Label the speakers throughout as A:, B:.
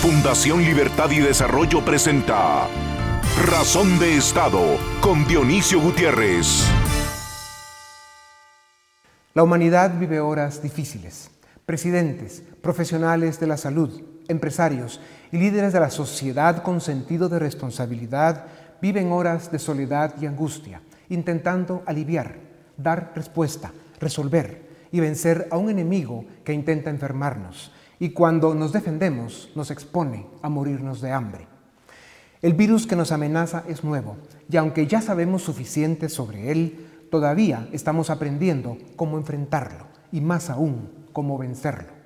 A: Fundación Libertad y Desarrollo presenta Razón de Estado con Dionisio Gutiérrez.
B: La humanidad vive horas difíciles. Presidentes, profesionales de la salud, empresarios y líderes de la sociedad con sentido de responsabilidad viven horas de soledad y angustia, intentando aliviar, dar respuesta, resolver y vencer a un enemigo que intenta enfermarnos y cuando nos defendemos nos expone a morirnos de hambre. El virus que nos amenaza es nuevo y aunque ya sabemos suficiente sobre él, todavía estamos aprendiendo cómo enfrentarlo y más aún cómo vencerlo.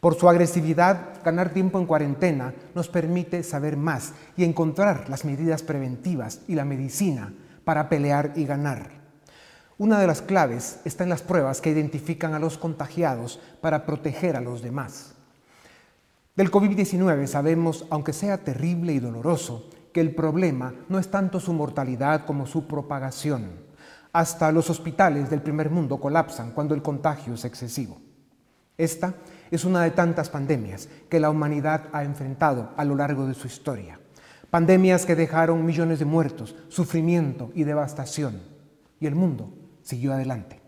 B: Por su agresividad, ganar tiempo en cuarentena nos permite saber más y encontrar las medidas preventivas y la medicina para pelear y ganar. Una de las claves está en las pruebas que identifican a los contagiados para proteger a los demás. Del COVID-19 sabemos, aunque sea terrible y doloroso, que el problema no es tanto su mortalidad como su propagación. Hasta los hospitales del primer mundo colapsan cuando el contagio es excesivo. Esta es una de tantas pandemias que la humanidad ha enfrentado a lo largo de su historia. Pandemias que dejaron millones de muertos, sufrimiento y devastación. Y el mundo siguió adelante.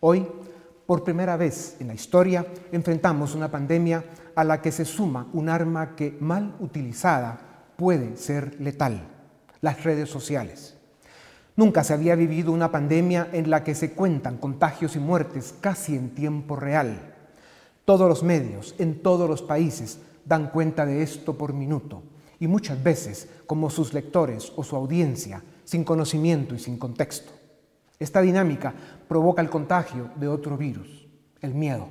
B: Hoy, por primera vez en la historia, enfrentamos una pandemia a la que se suma un arma que, mal utilizada, puede ser letal, las redes sociales. Nunca se había vivido una pandemia en la que se cuentan contagios y muertes casi en tiempo real. Todos los medios, en todos los países, dan cuenta de esto por minuto, y muchas veces como sus lectores o su audiencia, sin conocimiento y sin contexto. Esta dinámica provoca el contagio de otro virus, el miedo.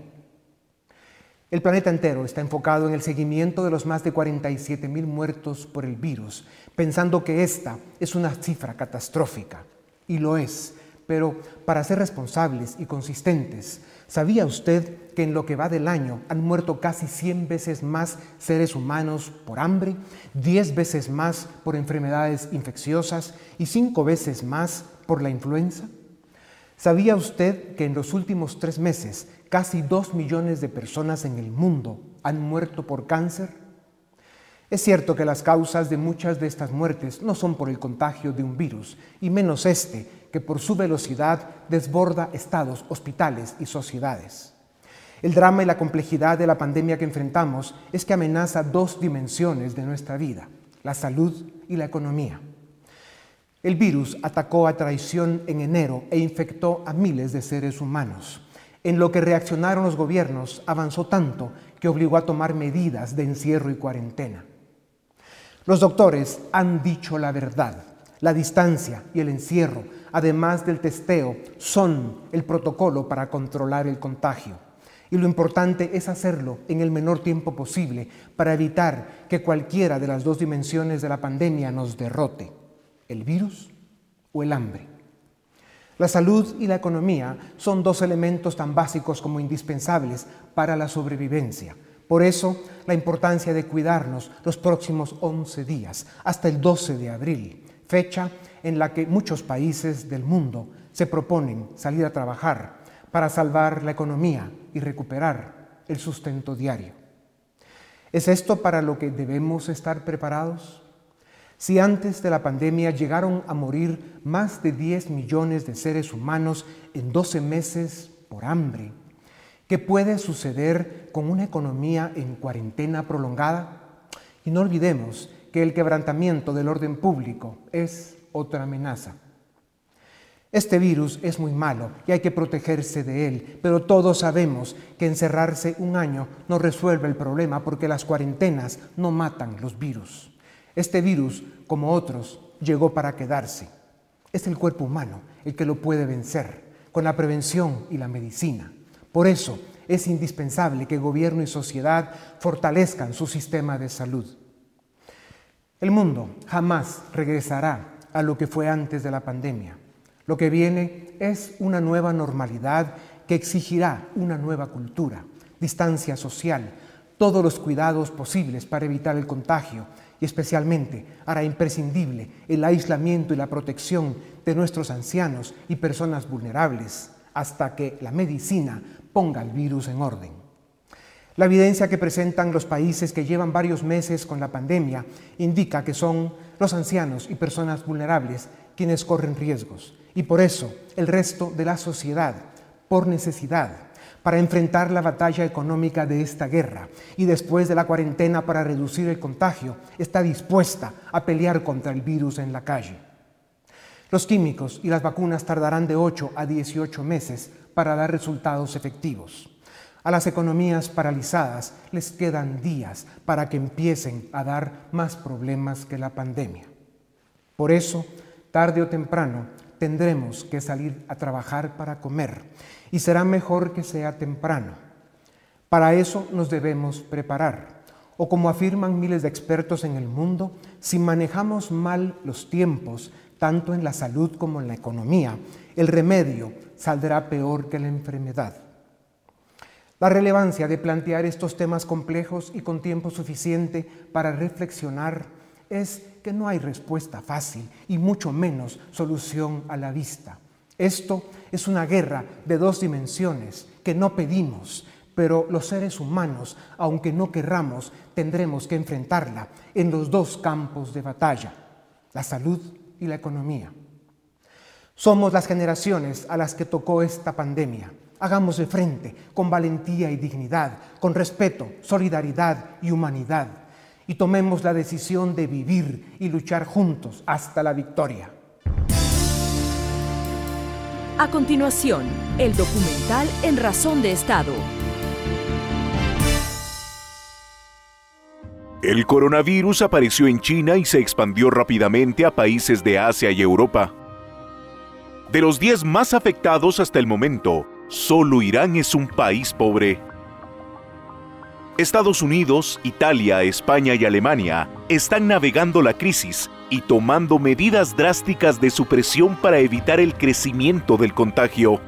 B: El planeta entero está enfocado en el seguimiento de los más de 47 mil muertos por el virus, pensando que esta es una cifra catastrófica. Y lo es, pero para ser responsables y consistentes, ¿sabía usted que en lo que va del año han muerto casi 100 veces más seres humanos por hambre, 10 veces más por enfermedades infecciosas y 5 veces más por la influenza? ¿Sabía usted que en los últimos tres meses casi dos millones de personas en el mundo han muerto por cáncer? Es cierto que las causas de muchas de estas muertes no son por el contagio de un virus, y menos este, que por su velocidad desborda estados, hospitales y sociedades. El drama y la complejidad de la pandemia que enfrentamos es que amenaza dos dimensiones de nuestra vida, la salud y la economía. El virus atacó a traición en enero e infectó a miles de seres humanos. En lo que reaccionaron los gobiernos avanzó tanto que obligó a tomar medidas de encierro y cuarentena. Los doctores han dicho la verdad. La distancia y el encierro, además del testeo, son el protocolo para controlar el contagio. Y lo importante es hacerlo en el menor tiempo posible para evitar que cualquiera de las dos dimensiones de la pandemia nos derrote el virus o el hambre. La salud y la economía son dos elementos tan básicos como indispensables para la sobrevivencia. Por eso, la importancia de cuidarnos los próximos 11 días, hasta el 12 de abril, fecha en la que muchos países del mundo se proponen salir a trabajar para salvar la economía y recuperar el sustento diario. ¿Es esto para lo que debemos estar preparados? Si antes de la pandemia llegaron a morir más de 10 millones de seres humanos en 12 meses por hambre, ¿qué puede suceder con una economía en cuarentena prolongada? Y no olvidemos que el quebrantamiento del orden público es otra amenaza. Este virus es muy malo y hay que protegerse de él, pero todos sabemos que encerrarse un año no resuelve el problema porque las cuarentenas no matan los virus. Este virus, como otros, llegó para quedarse. Es el cuerpo humano el que lo puede vencer, con la prevención y la medicina. Por eso es indispensable que gobierno y sociedad fortalezcan su sistema de salud. El mundo jamás regresará a lo que fue antes de la pandemia. Lo que viene es una nueva normalidad que exigirá una nueva cultura, distancia social, todos los cuidados posibles para evitar el contagio y especialmente hará imprescindible el aislamiento y la protección de nuestros ancianos y personas vulnerables hasta que la medicina ponga el virus en orden. La evidencia que presentan los países que llevan varios meses con la pandemia indica que son los ancianos y personas vulnerables quienes corren riesgos. Y por eso el resto de la sociedad, por necesidad, para enfrentar la batalla económica de esta guerra y después de la cuarentena para reducir el contagio, está dispuesta a pelear contra el virus en la calle. Los químicos y las vacunas tardarán de 8 a 18 meses para dar resultados efectivos. A las economías paralizadas les quedan días para que empiecen a dar más problemas que la pandemia. Por eso, tarde o temprano, tendremos que salir a trabajar para comer y será mejor que sea temprano. Para eso nos debemos preparar. O como afirman miles de expertos en el mundo, si manejamos mal los tiempos, tanto en la salud como en la economía, el remedio saldrá peor que la enfermedad. La relevancia de plantear estos temas complejos y con tiempo suficiente para reflexionar es que no hay respuesta fácil y mucho menos solución a la vista. Esto es una guerra de dos dimensiones que no pedimos, pero los seres humanos, aunque no querramos, tendremos que enfrentarla en los dos campos de batalla, la salud y la economía. Somos las generaciones a las que tocó esta pandemia Hagamos de frente con valentía y dignidad, con respeto, solidaridad y humanidad, y tomemos la decisión de vivir y luchar juntos hasta la victoria.
C: A continuación, el documental En Razón de Estado.
A: El coronavirus apareció en China y se expandió rápidamente a países de Asia y Europa. De los 10 más afectados hasta el momento, Solo Irán es un país pobre. Estados Unidos, Italia, España y Alemania están navegando la crisis y tomando medidas drásticas de supresión para evitar el crecimiento del contagio.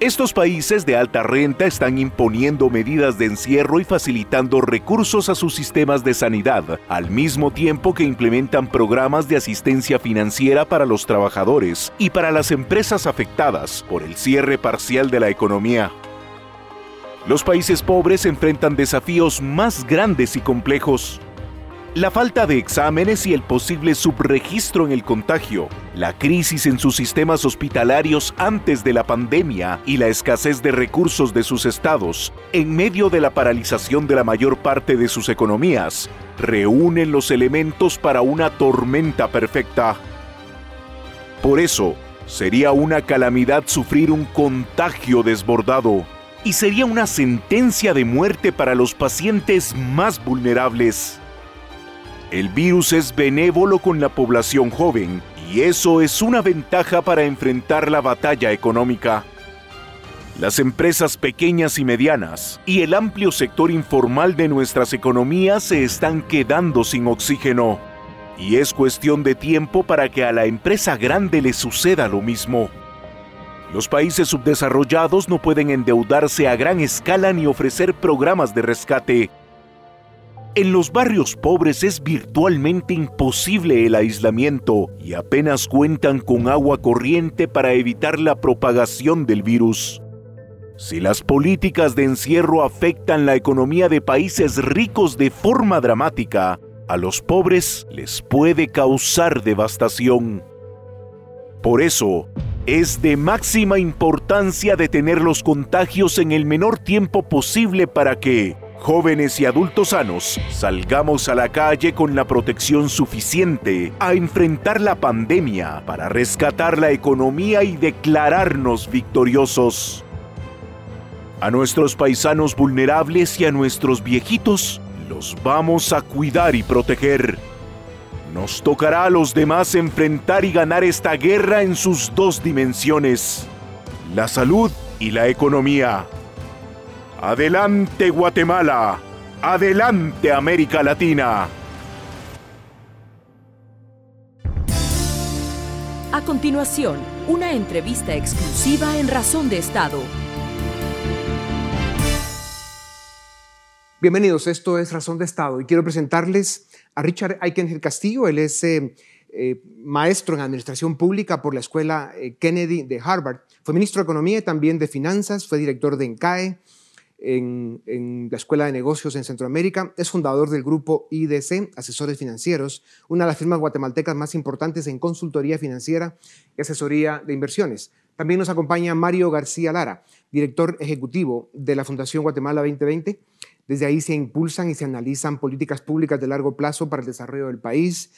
A: Estos países de alta renta están imponiendo medidas de encierro y facilitando recursos a sus sistemas de sanidad, al mismo tiempo que implementan programas de asistencia financiera para los trabajadores y para las empresas afectadas por el cierre parcial de la economía. Los países pobres enfrentan desafíos más grandes y complejos la falta de exámenes y el posible subregistro en el contagio, la crisis en sus sistemas hospitalarios antes de la pandemia y la escasez de recursos de sus estados, en medio de la paralización de la mayor parte de sus economías, reúnen los elementos para una tormenta perfecta. Por eso, sería una calamidad sufrir un contagio desbordado y sería una sentencia de muerte para los pacientes más vulnerables. El virus es benévolo con la población joven y eso es una ventaja para enfrentar la batalla económica. Las empresas pequeñas y medianas y el amplio sector informal de nuestras economías se están quedando sin oxígeno. Y es cuestión de tiempo para que a la empresa grande le suceda lo mismo. Los países subdesarrollados no pueden endeudarse a gran escala ni ofrecer programas de rescate en los barrios pobres es virtualmente imposible el aislamiento y apenas cuentan con agua corriente para evitar la propagación del virus. Si las políticas de encierro afectan la economía de países ricos de forma dramática, a los pobres les puede causar devastación. Por eso, es de máxima importancia detener los contagios en el menor tiempo posible para que, jóvenes y adultos sanos, salgamos a la calle con la protección suficiente a enfrentar la pandemia para rescatar la economía y declararnos victoriosos. A nuestros paisanos vulnerables y a nuestros viejitos los vamos a cuidar y proteger. Nos tocará a los demás enfrentar y ganar esta guerra en sus dos dimensiones, la salud y la economía. Adelante Guatemala, adelante América Latina.
C: A continuación, una entrevista exclusiva en Razón de Estado.
B: Bienvenidos, esto es Razón de Estado y quiero presentarles a Richard Aikenhead Castillo. Él es eh, eh, maestro en Administración Pública por la Escuela eh, Kennedy de Harvard. Fue ministro de Economía y también de Finanzas, fue director de ENCAE, en, la Escuela de Negocios en Centroamérica. Es fundador del grupo IDC, Asesores Financieros, una de las firmas guatemaltecas más importantes en consultoría financiera y asesoría de inversiones. También nos acompaña Mario García Lara, director ejecutivo de la Fundación Guatemala 2020. Desde ahí se impulsan y se analizan políticas públicas de largo plazo para el desarrollo del país.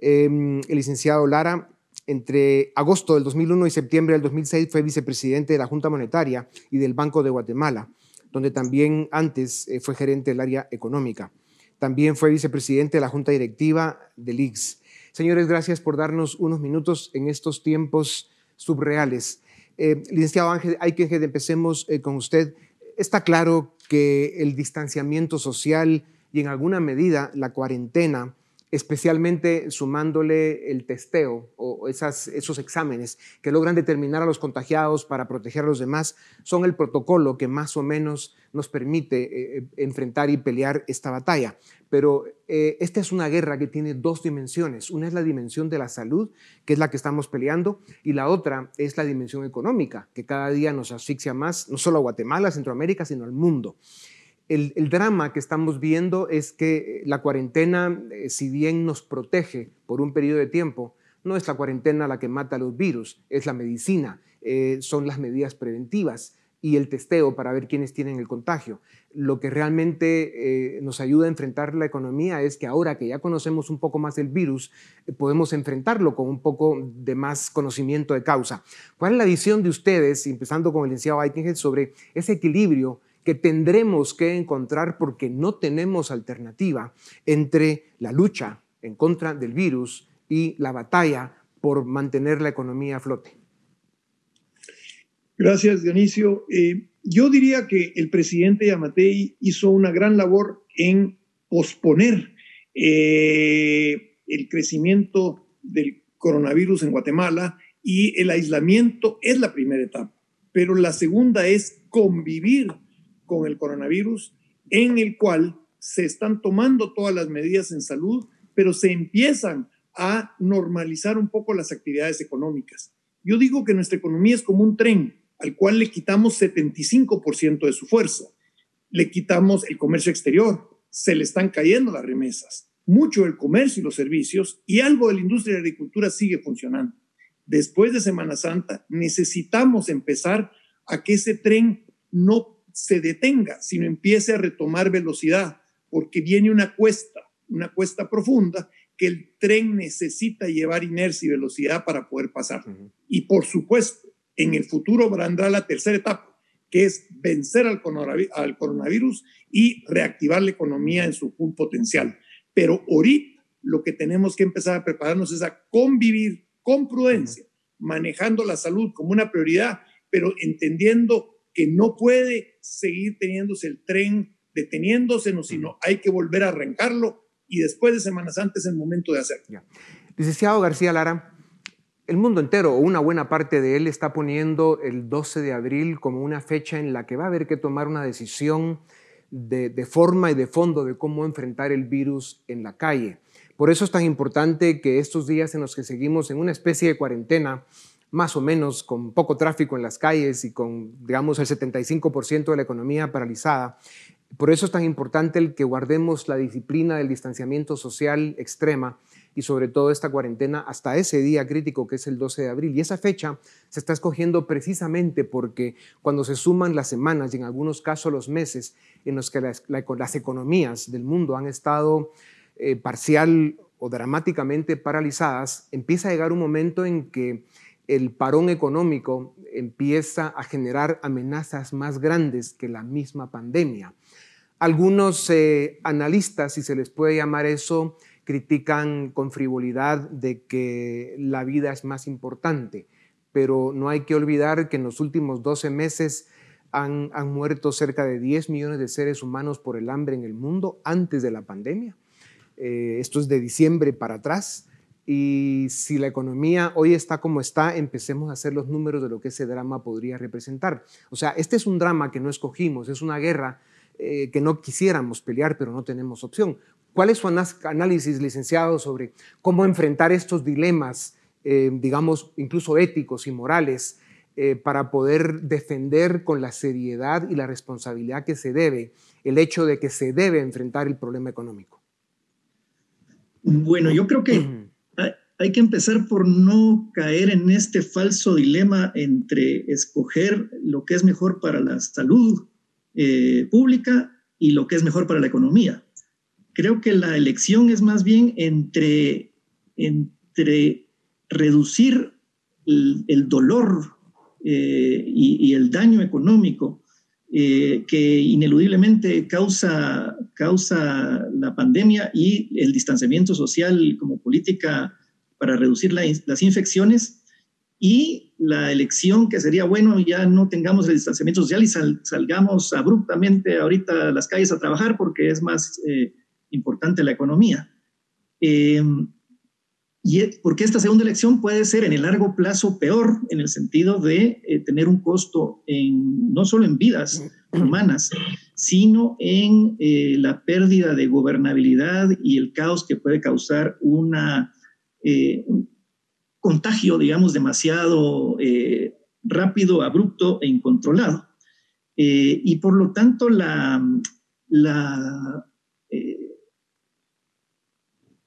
B: Em, el licenciado Lara entre agosto del 2001 y septiembre del 2006 fue vicepresidente de la Junta Monetaria y del Banco de Guatemala donde también antes eh, fue gerente del área económica. También fue vicepresidente de la Junta Directiva del IX. Señores, gracias por darnos unos minutos en estos tiempos subreales. Eh, licenciado Ángel, hay que empecemos eh, con usted. Está claro que el distanciamiento social y en alguna medida la cuarentena especialmente sumándole el testeo o esos exámenes que logran determinar a los contagiados para proteger a los demás, son el protocolo que más o menos nos permite eh, eh, enfrentar y pelear esta batalla. Pero eh, esta es una guerra que tiene dos dimensiones. Una es la dimensión de la salud, que es la que estamos peleando, y la otra es la dimensión económica, que cada día nos asfixia más, no solo a Guatemala, Centroamérica, sino al mundo el, drama que estamos viendo es que la cuarentena, eh, si bien nos protege por un periodo de tiempo, no es la cuarentena la que mata los virus, es la medicina, eh, son las medidas preventivas y el testeo para ver quiénes tienen el contagio. Lo que realmente eh, nos ayuda a enfrentar la economía es que ahora que ya conocemos un poco más el virus, podemos enfrentarlo con un poco de más conocimiento de causa. ¿Cuál es la visión de ustedes, empezando con el licenciado Eichengel, sobre ese equilibrio que tendremos que encontrar porque no tenemos alternativa entre la lucha en contra del virus y la batalla por mantener la economía a flote.
D: Gracias, Dionisio. Eh, yo diría que el presidente Yamatei hizo una gran labor en posponer eh, el crecimiento del coronavirus en Guatemala y el aislamiento es la primera etapa, pero la segunda es convivir con el coronavirus, en el cual se están tomando todas las medidas en salud, pero se empiezan a normalizar un poco las actividades económicas. Yo digo que nuestra economía es como un tren al cual le quitamos 75% de su fuerza. Le quitamos el comercio exterior, se le están cayendo las remesas, mucho el comercio y los servicios y algo de la industria y la agricultura sigue funcionando. Después de Semana Santa necesitamos empezar a que ese tren no se detenga, sino empiece a retomar velocidad, porque viene una cuesta, una cuesta profunda que el tren necesita llevar inercia y velocidad para poder pasar. Y por supuesto, en el futuro vendrá la tercera etapa, que es vencer al coronavirus y reactivar la economía en su full potencial. Pero ahorita lo que tenemos que empezar a prepararnos es a convivir con prudencia, manejando la salud como una prioridad, pero entendiendo que no puede seguir teniéndose el tren deteniéndose, sino hay que volver a arrancarlo y después de Semanas antes es el momento de hacerlo.
B: Licenciado García Lara, el mundo entero o una buena parte de él está poniendo el 12 de abril como una fecha en la que va a haber que tomar una decisión de, de forma y de fondo de cómo enfrentar el virus en la calle. Por eso es tan importante que estos días en los que seguimos en una especie de cuarentena, más o menos con poco tráfico en las calles y con, digamos, el 75% de la economía paralizada. Por eso es tan importante el que guardemos la disciplina del distanciamiento social extrema y sobre todo esta cuarentena hasta ese día crítico que es el 12 de abril. Y esa fecha se está escogiendo precisamente porque cuando se suman las semanas y en algunos casos los meses en los que las, economías del mundo han estado eh, parcial o dramáticamente paralizadas, empieza a llegar un momento en que el parón económico empieza a generar amenazas más grandes que la misma pandemia. Algunos eh, analistas, si se les puede llamar eso, critican con frivolidad de que la vida es más importante, pero no hay que olvidar que en los últimos 12 meses han, muerto cerca de 10 millones de seres humanos por el hambre en el mundo antes de la pandemia. Eh, esto es de diciembre para atrás. Y si la economía hoy está como está, empecemos a hacer los números de lo que ese drama podría representar. O sea, este es un drama que no escogimos, es una guerra eh, que no quisiéramos pelear, pero no tenemos opción. ¿Cuál es su análisis, licenciado, sobre cómo enfrentar estos dilemas, eh, digamos, incluso éticos y morales eh, para poder defender con la seriedad y la responsabilidad que se debe el hecho de que se debe enfrentar el problema económico?
E: Bueno, yo creo que hay que empezar por no caer en este falso dilema entre escoger lo que es mejor para la salud eh, pública y lo que es mejor para la economía. Creo que la elección es más bien entre, entre reducir el, dolor eh, y, el daño económico eh, que ineludiblemente causa, causa la pandemia y el distanciamiento social como política para reducir las infecciones y la elección que sería bueno ya no tengamos el distanciamiento social y salgamos abruptamente ahorita a las calles a trabajar porque es más eh, importante la economía. Eh, y porque esta segunda elección puede ser en el largo plazo peor en el sentido de eh, tener un costo en, no solo en vidas humanas, sino en la pérdida de gobernabilidad y el caos que puede causar una, un contagio, digamos, demasiado rápido, abrupto e incontrolado. y por lo tanto, la, la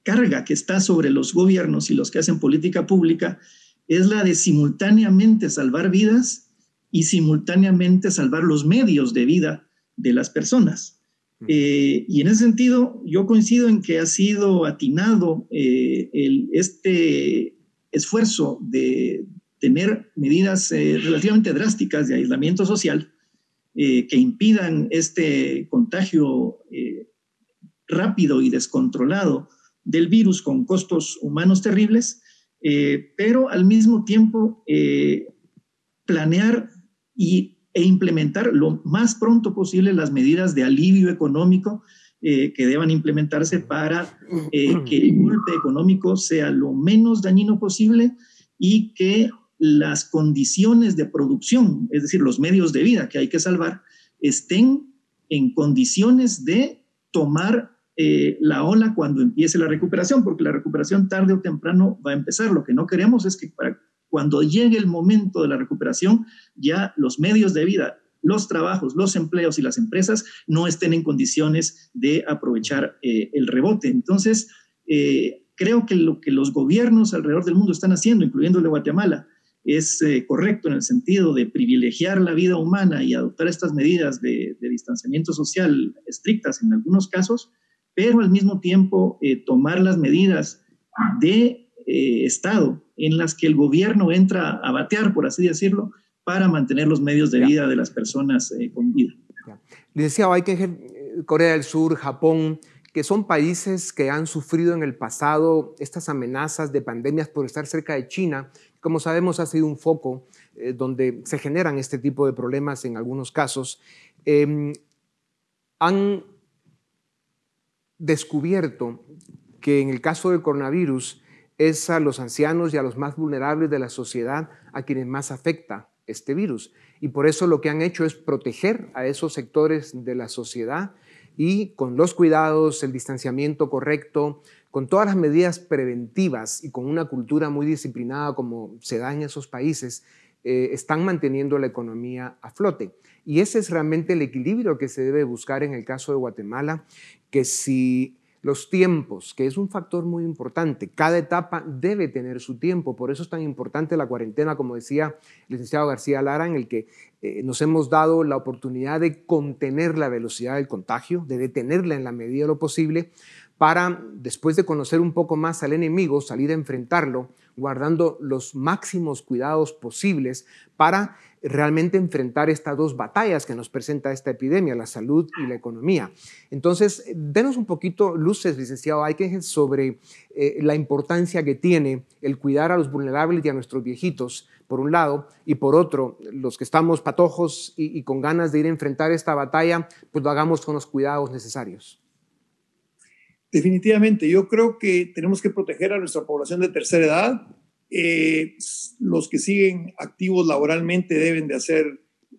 E: carga que está sobre los gobiernos y los que hacen política pública es la de simultáneamente salvar vidas y simultáneamente salvar los medios de vida de las personas. Eh, y en ese sentido, yo coincido en que ha sido atinado eh, este esfuerzo de tener medidas eh, relativamente drásticas de aislamiento social que impidan este contagio rápido y descontrolado del virus con costos humanos terribles, pero al mismo tiempo planear y, e implementar lo más pronto posible las medidas de alivio económico eh, que deban implementarse para que el golpe económico sea lo menos dañino posible y que las condiciones de producción, es decir, los medios de vida que hay que salvar, estén en condiciones de tomar eh, la ola cuando empiece la recuperación, porque la recuperación tarde o temprano va a empezar. Lo que no queremos es que para cuando llegue el momento de la recuperación, ya los medios de vida, los trabajos, los empleos y las empresas no estén en condiciones de aprovechar eh, el rebote. Entonces, eh, creo que lo que los gobiernos alrededor del mundo están haciendo, incluyendo el de Guatemala, es correcto en el sentido de privilegiar la vida humana y adoptar estas medidas de, de distanciamiento social estrictas en algunos casos, pero al mismo tiempo eh, tomar las medidas de eh, Estado en las que el gobierno entra a batear, por así decirlo, para mantener los medios de vida de las personas eh, con vida.
B: Licenciado, hay que Corea del Sur, Japón, que son países que han sufrido en el pasado estas amenazas de pandemias por estar cerca de China. Como sabemos, ha sido un foco donde se generan este tipo de problemas en algunos casos. Em, han descubierto que en el caso del coronavirus es a los ancianos y a los más vulnerables de la sociedad a quienes más afecta este virus. Y por eso lo que han hecho es proteger a esos sectores de la sociedad y con los cuidados, el distanciamiento correcto, con todas las medidas preventivas y con una cultura muy disciplinada como se da en esos países, eh, están manteniendo la economía a flote. Y ese es realmente el equilibrio que se debe buscar en el caso de Guatemala que si los tiempos, que es un factor muy importante, cada etapa debe tener su tiempo, por eso es tan importante la cuarentena, como decía el licenciado García Lara, en el que eh, nos hemos dado la oportunidad de contener la velocidad del contagio, de detenerla en la medida de lo posible, para, después de conocer un poco más al enemigo, salir a enfrentarlo, guardando los máximos cuidados posibles para realmente enfrentar estas dos batallas que nos presenta esta epidemia, la salud y la economía. Entonces, denos un poquito luces, licenciado Aiken, sobre eh, la importancia que tiene el cuidar a los vulnerables y a nuestros viejitos, por un lado, y por otro, los que estamos patojos y, y con ganas de ir a enfrentar esta batalla, pues lo hagamos con los cuidados necesarios.
D: Definitivamente, yo creo que tenemos que proteger a nuestra población de tercera edad, eh, los que siguen activos laboralmente deben de hacer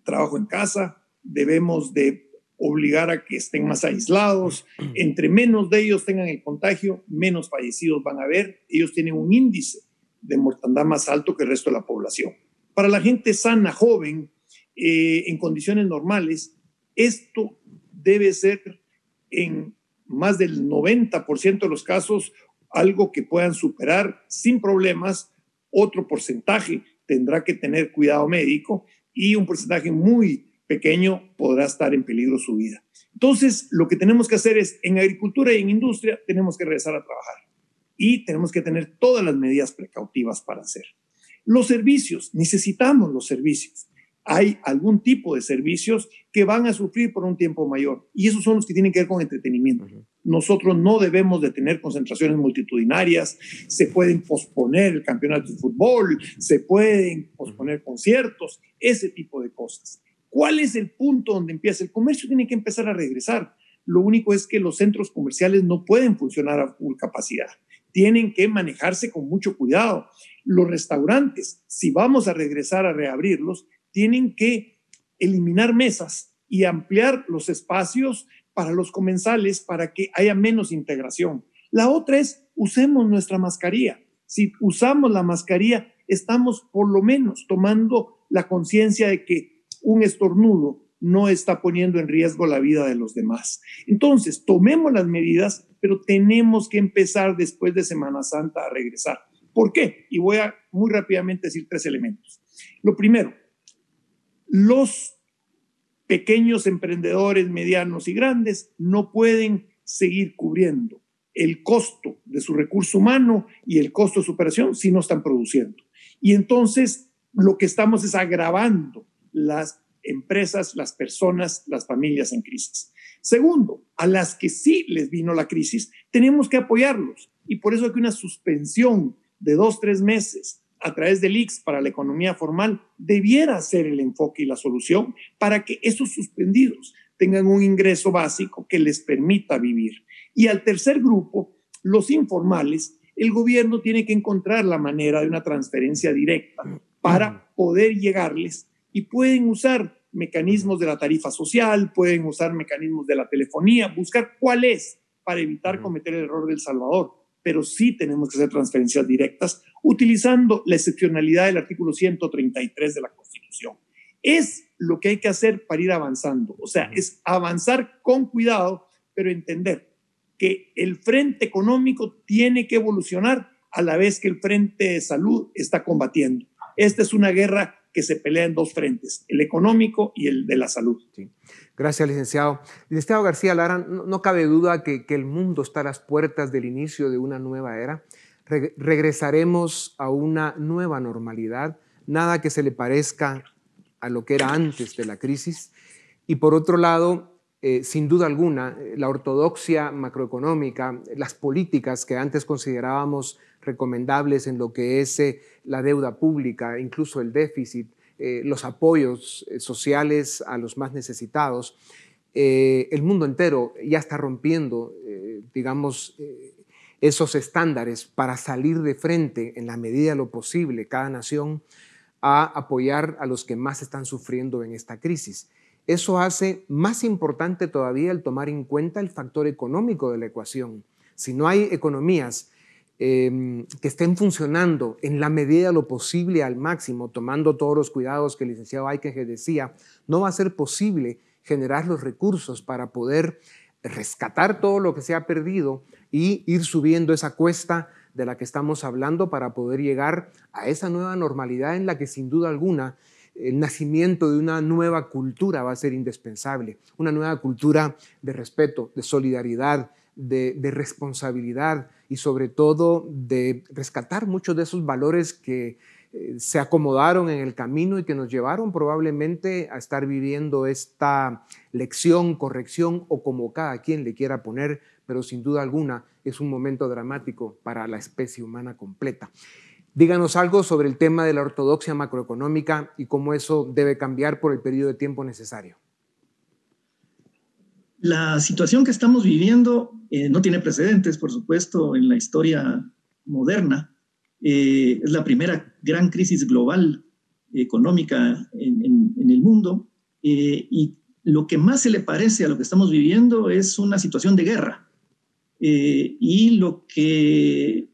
D: trabajo en casa, debemos de obligar a que estén más aislados. Entre menos de ellos tengan el contagio, menos fallecidos van a haber. Ellos tienen un índice de mortandad más alto que el resto de la población. Para la gente sana, joven, eh, en condiciones normales, esto debe ser en más del 90% de los casos algo que puedan superar sin problemas. Otro porcentaje tendrá que tener cuidado médico y un porcentaje muy pequeño podrá estar en peligro su vida. Entonces, lo que tenemos que hacer es, en agricultura y en industria, tenemos que regresar a trabajar y tenemos que tener todas las medidas precautivas para hacer. Los servicios, necesitamos los servicios hay algún tipo de servicios que van a sufrir por un tiempo mayor y esos son los que tienen que ver con entretenimiento. Nosotros no debemos de tener concentraciones multitudinarias, se pueden posponer el campeonato de fútbol, se pueden posponer conciertos, ese tipo de cosas. ¿Cuál es el punto donde empieza? El comercio tiene que empezar a regresar. Lo único es que los centros comerciales no pueden funcionar a full capacidad. Tienen que manejarse con mucho cuidado. Los restaurantes, si vamos a regresar a reabrirlos, tienen que eliminar mesas y ampliar los espacios para los comensales para que haya menos integración. La otra es, usemos nuestra mascarilla. Si usamos la mascarilla, estamos por lo menos tomando la conciencia de que un estornudo no está poniendo en riesgo la vida de los demás. Entonces, tomemos las medidas, pero tenemos que empezar después de Semana Santa a regresar. ¿Por qué? Y voy a muy rápidamente decir tres elementos. Lo primero, los pequeños emprendedores, medianos y grandes no pueden seguir cubriendo el costo de su recurso humano y el costo de su operación si no están produciendo. Y entonces lo que estamos es agravando las empresas, las personas, las familias en crisis. Segundo, a las que sí les vino la crisis, tenemos que apoyarlos. Y por eso hay una suspensión de dos, tres meses a través del IX para la economía formal debiera ser el enfoque y la solución para que esos suspendidos tengan un ingreso básico que les permita vivir. Y al tercer grupo, los informales, el gobierno tiene que encontrar la manera de una transferencia directa para poder llegarles y pueden usar mecanismos de la tarifa social, pueden usar mecanismos de la telefonía, buscar cuál es para evitar cometer el error del Salvador pero sí tenemos que hacer transferencias directas utilizando la excepcionalidad del artículo 133 de la Constitución. Es lo que hay que hacer para ir avanzando, o sea, es avanzar con cuidado, pero entender que el frente económico tiene que evolucionar a la vez que el frente de salud está combatiendo. Esta es una guerra que se pelea en dos frentes, el económico y el de la salud.
B: Sí. Gracias, licenciado. Licenciado García Lara, no, cabe duda que, el mundo está a las puertas del inicio de una nueva era. regresaremos a una nueva normalidad, nada que se le parezca a lo que era antes de la crisis. Y por otro lado, eh, sin duda alguna, la ortodoxia macroeconómica, las políticas que antes considerábamos recomendables en lo que es eh, la deuda pública, incluso el déficit, eh, los apoyos eh, sociales a los más necesitados. El mundo entero ya está rompiendo, digamos, esos estándares para salir de frente en la medida de lo posible, cada nación, a apoyar a los que más están sufriendo en esta crisis. Eso hace más importante todavía el tomar en cuenta el factor económico de la ecuación. Si no hay economías Em, que estén funcionando en la medida de lo posible al máximo, tomando todos los cuidados que el licenciado Aikenge decía, no va a ser posible generar los recursos para poder rescatar todo lo que se ha perdido y ir subiendo esa cuesta de la que estamos hablando para poder llegar a esa nueva normalidad en la que sin duda alguna el nacimiento de una nueva cultura va a ser indispensable, una nueva cultura de respeto, de solidaridad, de, responsabilidad y sobre todo de rescatar muchos de esos valores que eh, se acomodaron en el camino y que nos llevaron probablemente a estar viviendo esta lección, corrección o como cada quien le quiera poner, pero sin duda alguna es un momento dramático para la especie humana completa. Díganos algo sobre el tema de la ortodoxia macroeconómica y cómo eso debe cambiar por el periodo de tiempo necesario.
E: La situación que estamos viviendo eh, no tiene precedentes, por supuesto, en la historia moderna. Eh, es la primera gran crisis global económica en, el mundo eh, y lo que más se le parece a lo que estamos viviendo es una situación de guerra. y lo que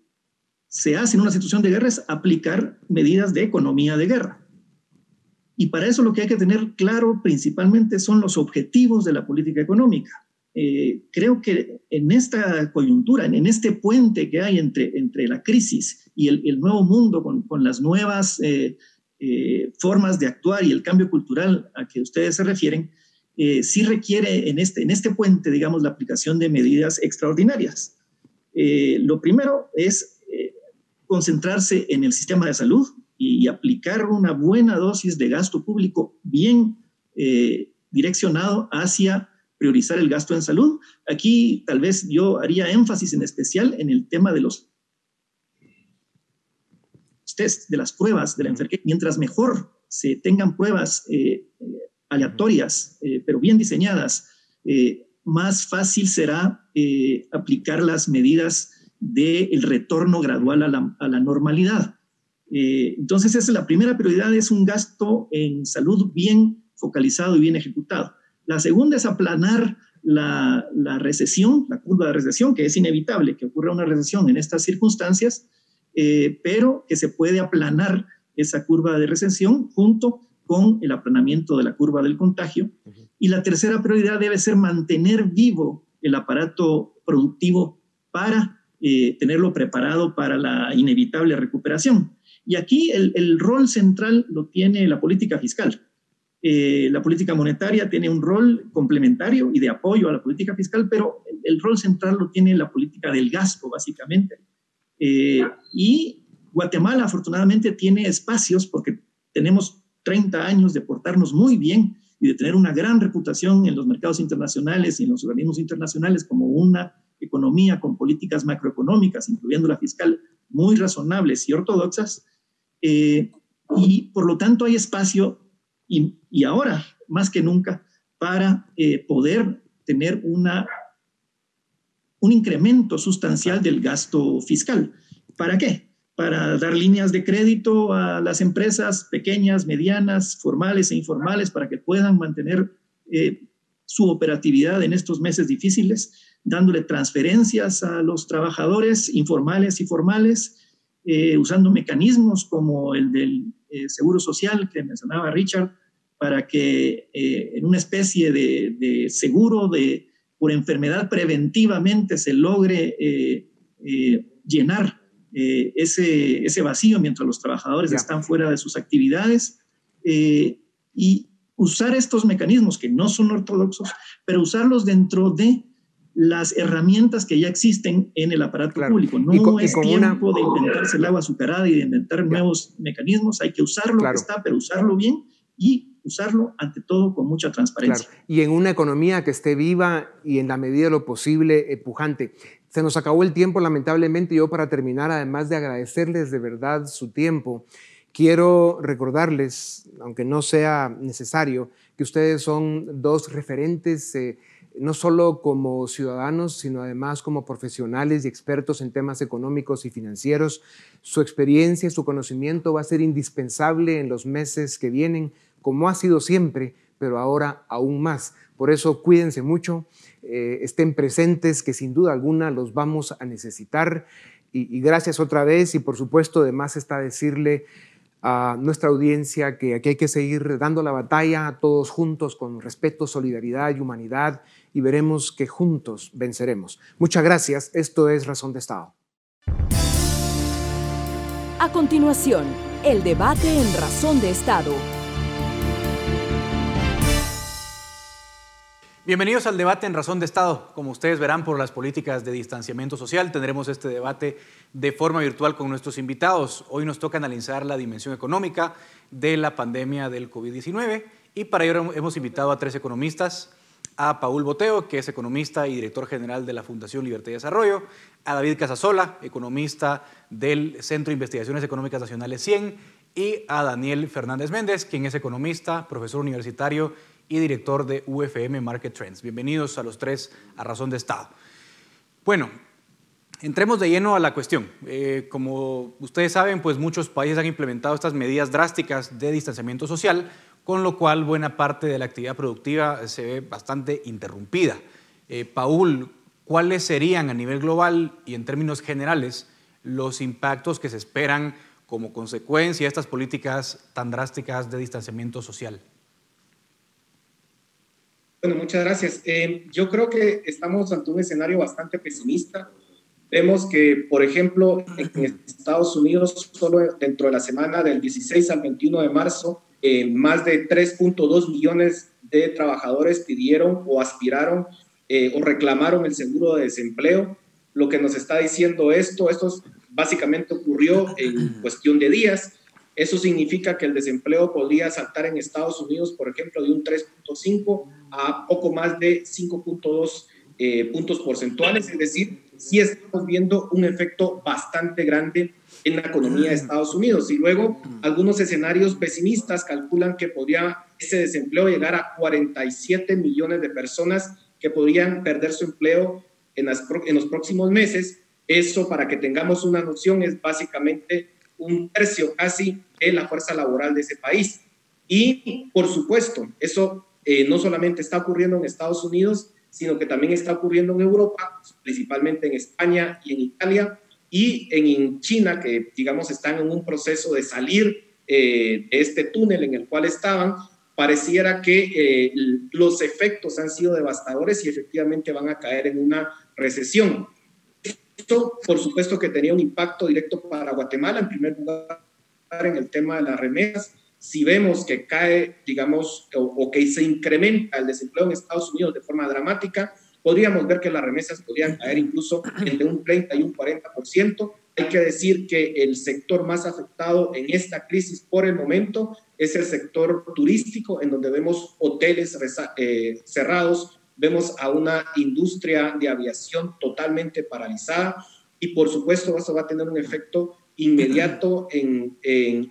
E: se hace en una situación de guerra es aplicar medidas de economía de guerra. Y para eso lo que hay que tener claro principalmente son los objetivos de la política económica. Eh, creo que en esta coyuntura, en, este puente que hay entre, la crisis y el, nuevo mundo con, las nuevas eh, eh, formas de actuar y el cambio cultural a que ustedes se refieren, sí requiere este, en este puente, digamos, la aplicación de medidas extraordinarias. lo primero es concentrarse en el sistema de salud y, aplicar una buena dosis de gasto público bien direccionado hacia priorizar el gasto en salud. Aquí tal vez yo haría énfasis en especial en el tema de los test, de las pruebas de la enfermedad. Mientras mejor se tengan pruebas eh, aleatorias, eh, pero bien diseñadas, eh, más fácil será aplicar las medidas del retorno gradual a la, a la normalidad. Entonces, esa es la primera prioridad, es un gasto en salud bien focalizado y bien ejecutado. La segunda es aplanar la, recesión, la curva de recesión, que es inevitable que ocurra una recesión en estas circunstancias, eh, pero que se puede aplanar esa curva de recesión junto con el aplanamiento de la curva del contagio. Y la tercera prioridad debe ser mantener vivo el aparato productivo para eh, tenerlo preparado para la inevitable recuperación. Y aquí el rol central lo tiene la política fiscal. Eh, la política monetaria tiene un rol complementario y de apoyo a la política fiscal, pero el, rol central lo tiene la política del gasto, básicamente. Eh, y Guatemala, afortunadamente, tiene espacios porque tenemos 30 años de portarnos muy bien y de tener una gran reputación en los mercados internacionales y en los organismos internacionales como una economía con políticas macroeconómicas, incluyendo la fiscal, muy razonables y ortodoxas. Eh, y por lo tanto hay espacio y, ahora, más que nunca, para eh, poder tener una, un incremento sustancial del gasto fiscal. ¿Para qué? Para dar líneas de crédito a las empresas pequeñas, medianas, formales e informales, para que puedan mantener eh, su operatividad en estos meses difíciles, dándole transferencias a los trabajadores informales y formales, eh, usando mecanismos como el del seguro social que mencionaba Richard, para que eh, en una especie de, seguro de, por enfermedad preventivamente se logre eh, eh, llenar ese, ese, vacío mientras los trabajadores están fuera de sus actividades y usar estos mecanismos que no son ortodoxos, pero usarlos dentro de las herramientas que ya existen en el aparato público. No es tiempo de inventarse el agua azucarada y de inventar nuevos mecanismos, hay que usar lo que está, pero usarlo bien y usarlo ante todo con mucha transparencia.
B: Y en una economía que esté viva y en la medida de lo posible pujante. Se nos acabó el tiempo, lamentablemente. Yo para terminar, además de agradecerles de verdad su tiempo, quiero recordarles, aunque no sea necesario, que ustedes son dos referentes. Eh, no solo como ciudadanos, sino además como profesionales y expertos en temas económicos y financieros. Su experiencia y su conocimiento va a ser indispensable en los meses que vienen como ha sido siempre, pero ahora aún más. Por eso cuídense mucho, eh, estén presentes, que sin duda alguna los vamos a necesitar. Y, gracias otra vez y por supuesto además está decirle a nuestra audiencia que aquí hay que seguir dando la batalla todos juntos con respeto, solidaridad y humanidad y veremos que juntos venceremos. Muchas gracias. Esto es Razón de Estado.
C: A continuación, el debate en Razón de Estado
F: Bienvenidos al debate en Razón de Estado. Como ustedes verán por las políticas de distanciamiento social, tendremos este debate de forma virtual con nuestros invitados. Hoy nos toca analizar la dimensión económica de la pandemia del COVID-19 y para ello hemos invitado a tres economistas, a Paul Boteo, que es economista y director general de la Fundación Libertad y Desarrollo, a David Casasola, economista del Centro de Investigaciones Económicas Nacionales 100, y a Daniel Fernández Méndez, quien es economista, profesor universitario y director de UFM Market Trends. Bienvenidos a los tres a Razón de Estado. Bueno, entremos de lleno a la cuestión. Eh, como ustedes saben, pues muchos países han implementado estas medidas drásticas de distanciamiento social, con lo cual buena parte de la actividad productiva se ve bastante interrumpida. Eh, Paul, ¿cuáles serían a nivel global y en términos generales los impactos que se esperan como consecuencia de estas políticas tan drásticas de distanciamiento social?
G: Bueno, muchas gracias. Eh, yo creo que estamos ante un escenario bastante pesimista. Vemos que, por ejemplo, en Estados Unidos, solo dentro de la semana del 16 al 21 de marzo, eh, más de 3.2 millones de trabajadores pidieron o aspiraron eh, o reclamaron el seguro de desempleo. Lo que nos está diciendo esto, esto básicamente ocurrió en cuestión de días. Eso significa que el desempleo podría saltar en Estados Unidos, por ejemplo, de un 3.5 a poco más de 5.2 eh, puntos porcentuales, es decir, sí estamos viendo un efecto bastante grande en la economía de Estados Unidos. Y luego algunos escenarios pesimistas calculan que podría ese desempleo llegar a 47 millones de personas que podrían perder su empleo en, en los próximos meses. Eso, para que tengamos una noción, es básicamente un tercio casi de la fuerza laboral de ese país. Y, por supuesto, eso eh, no solamente está ocurriendo en Estados Unidos, sino que también está ocurriendo en Europa, principalmente en España y en Italia, y en China, que digamos están en un proceso de salir eh, de este túnel en el cual estaban, pareciera que eh, los efectos han sido devastadores y efectivamente van a caer en una recesión. Esto, por supuesto, que tenía un impacto directo para Guatemala, en primer lugar, en el tema de las remesas. Si vemos que cae, digamos, o, o que se incrementa el desempleo en Estados Unidos de forma dramática, podríamos ver que las remesas podrían caer incluso entre un 30 y un 40%. Hay que decir que el sector más afectado en esta crisis por el momento es el sector turístico, en donde vemos hoteles eh, cerrados, vemos a una industria de aviación totalmente paralizada y por supuesto eso va a tener un efecto inmediato en,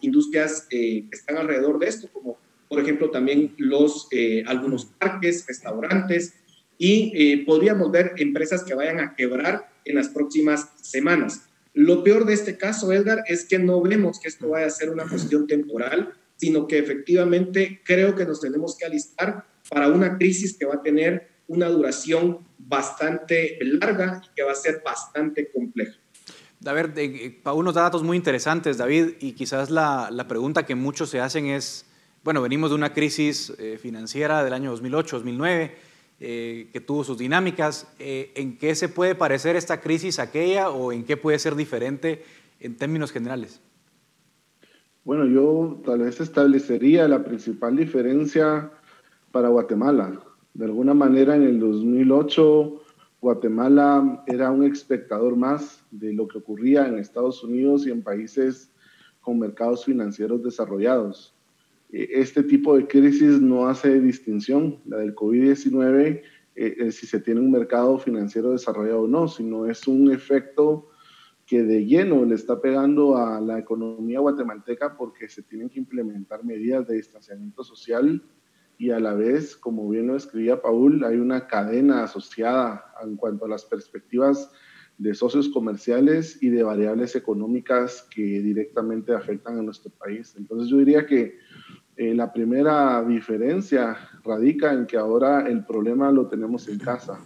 G: industrias eh, que están alrededor de esto, como por ejemplo también los, eh, algunos parques, restaurantes, y eh, podríamos ver empresas que vayan a quebrar en las próximas semanas. Lo peor de este caso, Edgar, es que no vemos que esto vaya a ser una cuestión temporal, sino que efectivamente creo que nos tenemos que alistar para una crisis que va a tener una duración bastante larga y que va a ser bastante compleja.
F: David, eh, unos datos muy interesantes, David, y quizás la, pregunta que muchos se hacen es, bueno, venimos de una crisis eh, financiera del año 2008-2009, eh, que tuvo sus dinámicas. ¿En qué se puede parecer esta crisis a aquella o en qué puede ser diferente en términos generales?
H: Bueno, yo tal vez establecería la principal diferencia para Guatemala. De alguna manera, en el 2008, Guatemala era un espectador más de lo que ocurría en Estados Unidos y en países con mercados financieros desarrollados. Eh, este tipo de crisis no hace distinción, la del COVID-19, eh, si se tiene un mercado financiero desarrollado o no, sino es un efecto que de lleno le está pegando a la economía guatemalteca porque se tienen que implementar medidas de distanciamiento social y a la vez, como bien lo escribía Paul, hay una cadena asociada en cuanto a las perspectivas de socios comerciales y de variables económicas que directamente afectan a nuestro país. Entonces yo diría que eh, la primera diferencia radica en que ahora el problema lo tenemos en casa.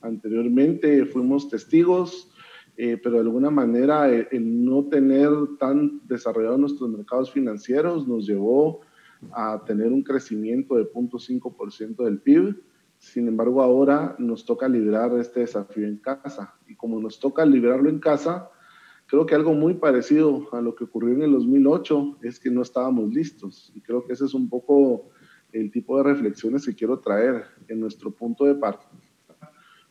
H: Anteriormente fuimos testigos, eh, pero de alguna manera el, el, no tener tan desarrollados nuestros mercados financieros nos llevó a tener un crecimiento de 0.5% del PIB. Sin embargo, ahora nos toca librar este desafío en casa. Y como nos toca librarlo en casa, Creo que algo muy parecido a lo que ocurrió en el 2008 es que no estábamos listos y creo que ese es un poco el tipo de reflexiones que quiero traer en nuestro punto de partida.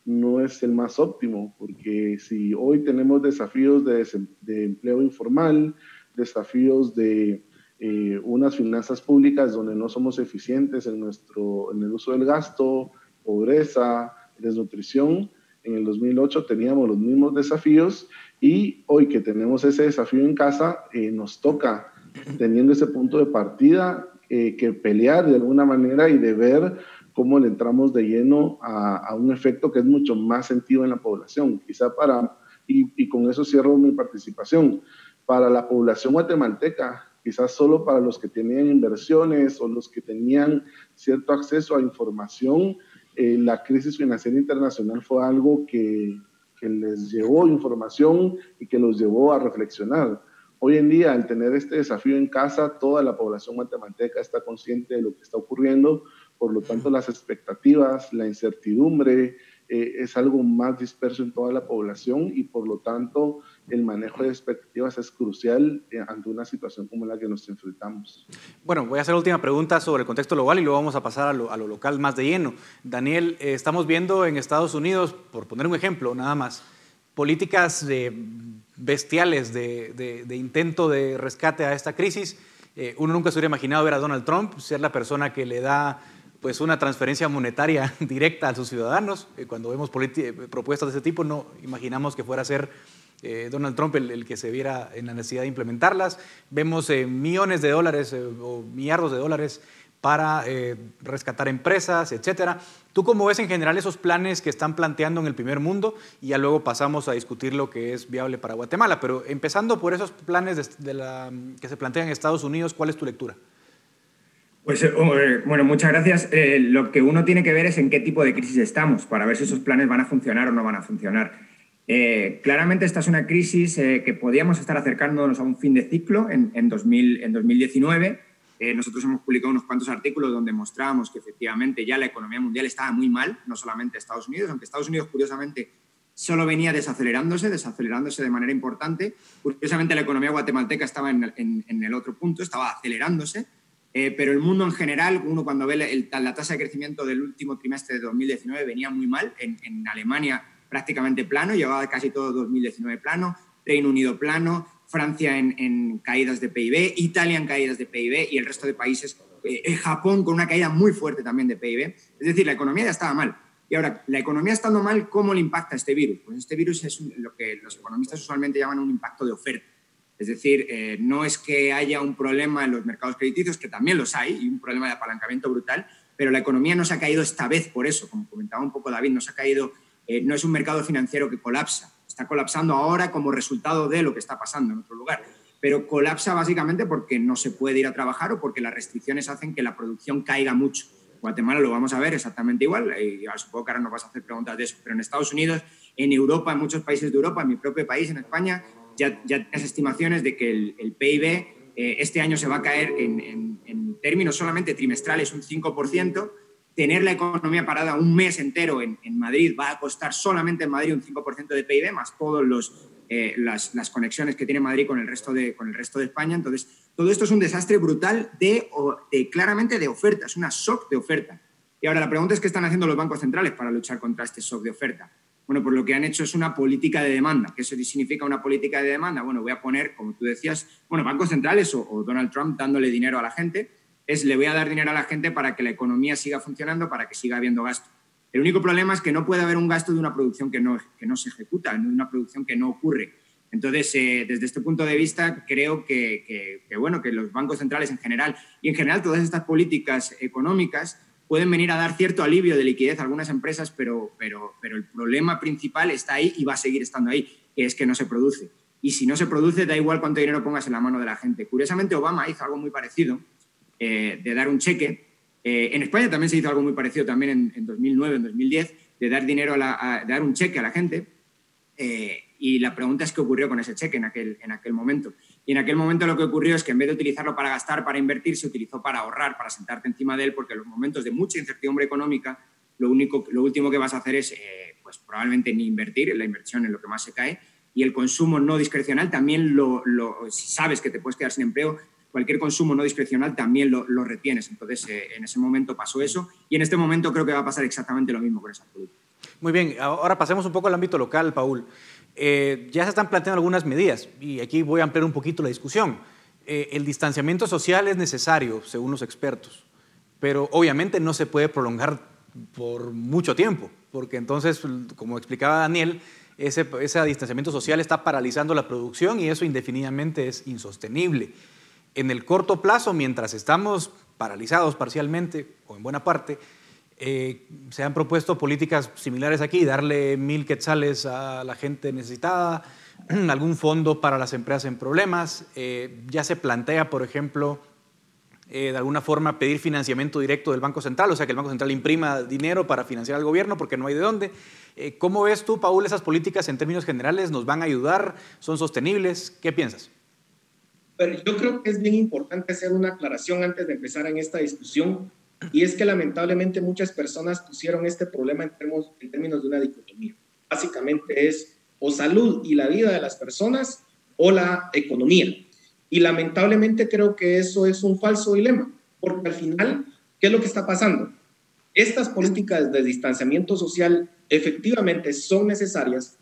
H: No es el más óptimo porque si hoy tenemos desafíos de, de empleo informal, desafíos de eh, unas finanzas públicas donde no somos eficientes en, nuestro, en el uso del gasto, pobreza, desnutrición, en el 2008 teníamos los mismos desafíos y hoy que tenemos ese desafío en casa, eh, nos toca, teniendo ese punto de partida, eh, que pelear de alguna manera y de ver cómo le entramos de lleno a, a, un efecto que es mucho más sentido en la población. Quizá para, y, y con eso cierro mi participación, para la población guatemalteca, quizás solo para los que tenían inversiones o los que tenían cierto acceso a información, eh, la crisis financiera internacional fue algo que, les llevó información y que los llevó a reflexionar. Hoy en día, al tener este desafío en casa, toda la población guatemalteca está consciente de lo que está ocurriendo, por lo tanto las expectativas, la incertidumbre, eh, es algo más disperso en toda la población y por lo tanto el manejo de expectativas es crucial eh, ante una situación como la que nos enfrentamos.
F: Bueno, voy a hacer la última pregunta sobre el contexto global y luego vamos a pasar a lo, local más de lleno. Daniel, eh, estamos viendo en Estados Unidos, por poner un ejemplo nada más, políticas bestiales de, intento de rescate a esta crisis. uno nunca se hubiera imaginado ver a Donald Trump ser la persona que le da pues una transferencia monetaria directa a sus ciudadanos. Eh, cuando vemos eh, propuestas de ese tipo, no imaginamos que fuera a ser eh, Donald Trump el, que se viera en la necesidad de implementarlas. Vemos millones de dólares o millardos de dólares para rescatar empresas, etcétera. ¿Tú cómo ves en general esos planes que están planteando en el primer mundo? Y ya luego pasamos a discutir lo que es viable para Guatemala. Pero empezando por esos planes que se plantean en Estados Unidos, ¿cuál es tu lectura?
I: Pues eh, eh, bueno, muchas gracias. Eh, lo que uno tiene que ver es en qué tipo de crisis estamos para ver si esos planes van a funcionar o no van a funcionar. Claramente esta es una crisis que podíamos estar acercándonos a un fin de ciclo en, en, 2000, en 2019. nosotros hemos publicado unos cuantos artículos donde mostrábamos que efectivamente ya la economía mundial estaba muy mal, no solamente Estados Unidos, aunque Estados Unidos curiosamente solo venía desacelerándose, desacelerándose de manera importante. Curiosamente la economía guatemalteca estaba en, el otro punto, estaba acelerándose. Eh, pero el mundo en general, uno cuando ve la tasa de crecimiento del último trimestre de 2019 venía muy mal, en, Alemania prácticamente plano, llevaba casi todo 2019 plano, Reino Unido plano, Francia en, caídas de PIB, Italia en caídas de PIB y el resto de países, eh, Japón con una caída muy fuerte también de PIB. Es decir, la economía ya estaba mal. Y ahora, la economía estando mal, ¿cómo le impacta este virus? Pues este virus es lo que los economistas usualmente llaman un impacto de oferta. Es decir, eh, no es que haya un problema en los mercados crediticios, que también los hay, y un problema de apalancamiento brutal, pero la economía no se ha caído esta vez por eso, como comentaba un poco David, no se ha caído, eh, no es un mercado financiero que colapsa, está colapsando ahora como resultado de lo que está pasando en otro lugar, pero colapsa básicamente porque no se puede ir a trabajar o porque las restricciones hacen que la producción caiga mucho. Guatemala lo vamos a ver exactamente igual, y supongo que ahora nos vas a hacer preguntas de eso, pero en Estados Unidos, en Europa, en muchos países de Europa, en mi propio país, en España, ya, ya tienes estimaciones de que el, PIB eh, este año se va a caer en, términos solamente trimestrales un 5%. Tener la economía parada un mes entero en, Madrid va a costar solamente en Madrid un 5% de PIB, más todas eh, las, las, conexiones que tiene Madrid con el, resto de, con el resto de España. Entonces, todo esto es un desastre brutal de, de, claramente de oferta, es una shock de oferta. Y ahora la pregunta es qué están haciendo los bancos centrales para luchar contra este shock de oferta. Bueno, pues lo que han hecho es una política de demanda. ¿Qué eso significa una política de demanda? Bueno, voy a poner, como tú decías, bueno, bancos centrales o, Donald Trump dándole dinero a la gente, es le voy a dar dinero a la gente para que la economía siga funcionando, para que siga habiendo gasto. El único problema es que no puede haber un gasto de una producción que no, que no se ejecuta, de una producción que no ocurre. Entonces, eh, desde este punto de vista, creo que, que, bueno, que los bancos centrales en general y en general todas estas políticas económicas pueden venir a dar cierto alivio de liquidez a algunas empresas, pero, pero, pero el problema principal está ahí y va a seguir estando ahí, que es que no se produce. Y si no se produce, da igual cuánto dinero pongas en la mano de la gente. Curiosamente, Obama hizo algo muy parecido, eh, de dar un cheque. Eh, en España también se hizo algo muy parecido también en, 2009, en 2010, de dar dinero a, dar un cheque a la gente. Eh, y la pregunta es qué ocurrió con ese cheque en aquel, en aquel momento. Y en aquel momento lo que ocurrió es que en vez de utilizarlo para gastar, para invertir, se utilizó para ahorrar, para sentarte encima de él, porque en los momentos de mucha incertidumbre económica, lo, único, lo último que vas a hacer es, pues probablemente ni invertir, la inversión es lo que más se cae, y el consumo no discrecional también lo, sabes que te puedes quedar sin empleo, cualquier consumo no discrecional también lo, retienes. Entonces, eh, en ese momento pasó eso, y en este momento creo que va a pasar exactamente lo mismo con esa política.
F: Muy bien, ahora pasemos un poco al ámbito local, Paul. Eh, ya se están planteando algunas medidas y aquí voy a ampliar un poquito la discusión. Eh, el distanciamiento social es necesario, según los expertos, pero obviamente no se puede prolongar por mucho tiempo, porque entonces, como explicaba Daniel, ese, ese distanciamiento social está paralizando la producción y eso indefinidamente es insostenible. En el corto plazo, mientras estamos paralizados parcialmente o en buena parte, eh, se han propuesto políticas similares aquí, darle mil quetzales a la gente necesitada, algún fondo para las empresas en problemas. Eh, ya se plantea, por ejemplo, eh, de alguna forma pedir financiamiento directo del Banco Central, o sea, que el Banco Central imprima dinero para financiar al gobierno porque no hay de dónde. ¿Cómo ves tú, Paul, esas políticas en términos generales? ¿Nos van a ayudar? ¿Son sostenibles? ¿Qué piensas?
G: Pero yo creo que es bien importante hacer una aclaración antes de empezar en esta discusión, y es que lamentablemente muchas personas pusieron este problema en términos, en términos de una dicotomía. Básicamente es o salud y la vida de las personas o la economía. Y lamentablemente creo que eso es un falso dilema, porque al final, ¿qué es lo que está pasando? Estas políticas de distanciamiento social efectivamente son necesarias,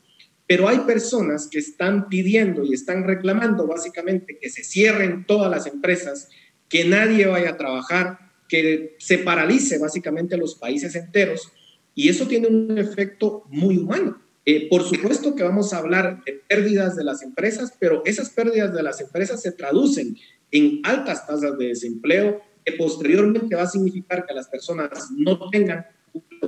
G: pero hay personas que están pidiendo y están reclamando básicamente que se cierren todas las empresas, que nadie vaya a trabajar, que se paralice básicamente los países enteros, y eso tiene un efecto muy humano. Eh, por supuesto que vamos a hablar de pérdidas de las empresas, pero esas pérdidas de las empresas se traducen en altas tasas de desempleo, que posteriormente va a significar que las personas no tengan,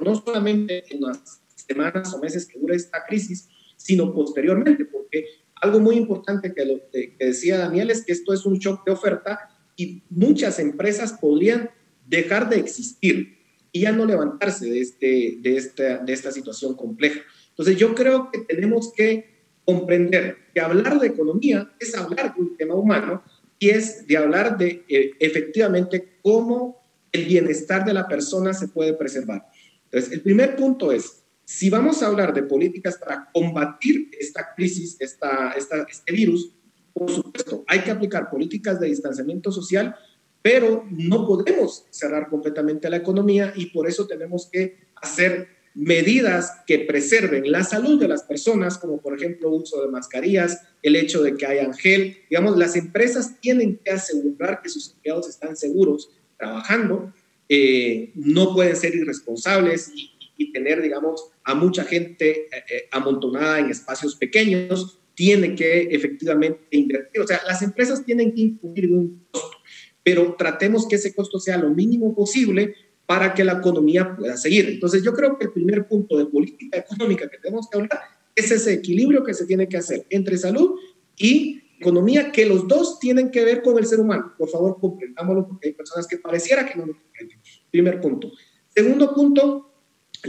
G: no solamente en las semanas o meses que dure esta crisis, sino posteriormente, porque algo muy importante que, decía Daniel es que esto es un shock de oferta y muchas empresas podrían dejar de existir y ya no levantarse de, este, de, esta, de esta situación compleja. Entonces yo creo que tenemos que comprender que hablar de economía es hablar de un tema humano y es de hablar de eh, efectivamente cómo el bienestar de la persona se puede preservar. Entonces, el primer punto es, si vamos a hablar de políticas para combatir esta crisis, esta, esta, este virus, por supuesto, hay que aplicar políticas de distanciamiento social, pero no podemos cerrar completamente la economía y por eso tenemos que hacer medidas que preserven la salud de las personas, como por ejemplo uso de mascarillas, el hecho de que haya gel. Digamos, las empresas tienen que asegurar que sus empleados están seguros trabajando, eh, no pueden ser irresponsables y, tener, digamos, a mucha gente eh, eh, amontonada en espacios pequeños, tiene que efectivamente invertir. O sea, las empresas tienen que incluir un costo, pero tratemos que ese costo sea lo mínimo posible para que la economía pueda seguir. Entonces, yo creo que el primer punto de política económica que tenemos que hablar es ese equilibrio que se tiene que hacer entre salud y economía, que los dos tienen que ver con el ser humano. Por favor, comprendámoslo porque hay personas que pareciera que no lo comprenden. Primer punto. Segundo punto,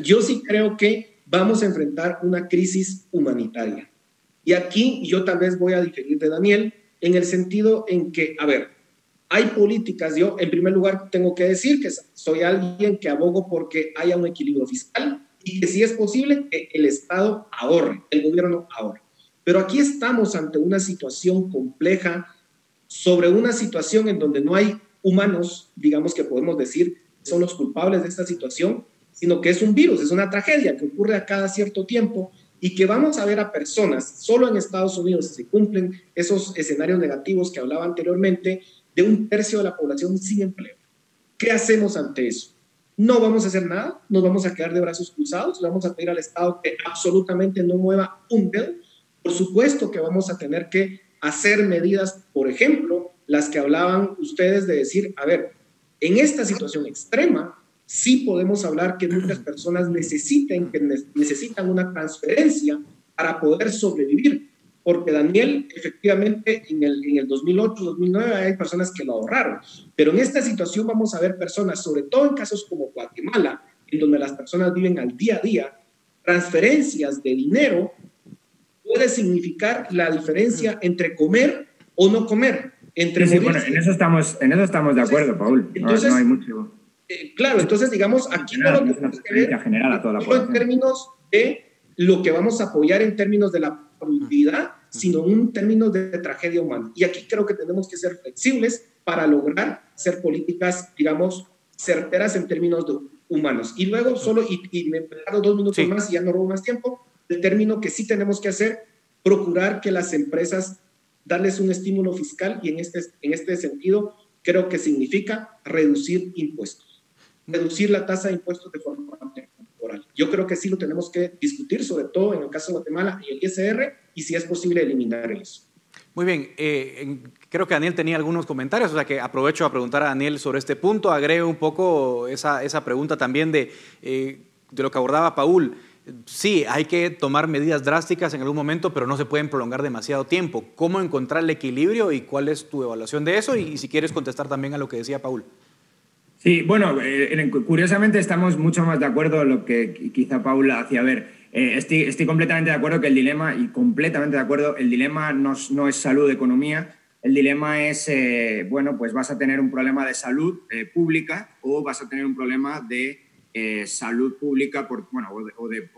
G: yo sí creo que vamos a enfrentar una crisis humanitaria. Y aquí yo tal vez voy a diferir de Daniel en el sentido en que, a ver, hay políticas, yo en primer lugar tengo que decir que soy alguien que abogo porque haya un equilibrio fiscal y que si es posible que el Estado ahorre, el gobierno ahorre. Pero aquí estamos ante una situación compleja, sobre una situación en donde no hay humanos, digamos que podemos decir, son los culpables de esta situación, sino que es un virus, es una tragedia que ocurre a cada cierto tiempo y que vamos a ver a personas, solo en Estados Unidos se cumplen esos escenarios negativos que hablaba anteriormente, de un tercio de la población sin empleo. ¿Qué hacemos ante eso? No vamos a hacer nada, nos vamos a quedar de brazos cruzados, le vamos a pedir al Estado que absolutamente no mueva un dedo. Por supuesto que vamos a tener que hacer medidas, por ejemplo, las que hablaban ustedes de decir, a ver, en esta situación extrema, sí podemos hablar que muchas personas necesiten, que necesitan una transferencia para poder sobrevivir porque Daniel, efectivamente, en el, en el 2008, 2009 hay personas que lo ahorraron, pero en esta situación vamos a ver personas, sobre todo en casos como Guatemala, en donde las personas viven al día a día, transferencias de dinero puede significar la diferencia entre comer o no comer. Entre
I: sí, bueno, en eso estamos, en eso estamos de acuerdo, Paul. Entonces, no, hay mucho.
G: Eh, claro, entonces digamos, aquí no lo tenemos que ver general a toda la en términos de lo que vamos a apoyar en términos de la productividad, sino en términos de tragedia humana. Y aquí creo que tenemos que ser flexibles para lograr ser políticas, digamos, certeras en términos de humanos. Y luego solo, y, me he dos minutos más y ya no robo más tiempo, el término que sí tenemos que hacer, procurar que las empresas, darles un estímulo fiscal y en este, en este sentido creo que significa reducir impuestos, reducir la tasa de impuestos de forma yo creo que sí lo tenemos que discutir, sobre todo en el caso de Guatemala y el ISR, y si es posible eliminar eso.
F: Muy bien, eh, creo que Daniel tenía algunos comentarios, o sea que aprovecho a preguntar a Daniel sobre este punto, agrego un poco esa, esa pregunta también de, eh, de lo que abordaba Paul. Sí, hay que tomar medidas drásticas en algún momento, pero no se pueden prolongar demasiado tiempo. ¿Cómo encontrar el equilibrio y cuál es tu evaluación de eso? Y si quieres contestar también a lo que decía Paul.
I: Sí, bueno, eh, curiosamente estamos mucho más de acuerdo en lo que quizá Paula hacía ver. Eh, estoy, completamente de acuerdo que el dilema, y completamente de acuerdo, el dilema no, es salud, economía, El dilema es, eh, bueno, pues vas a tener un problema de salud pública o vas a tener un problema de salud pública por, bueno, o de,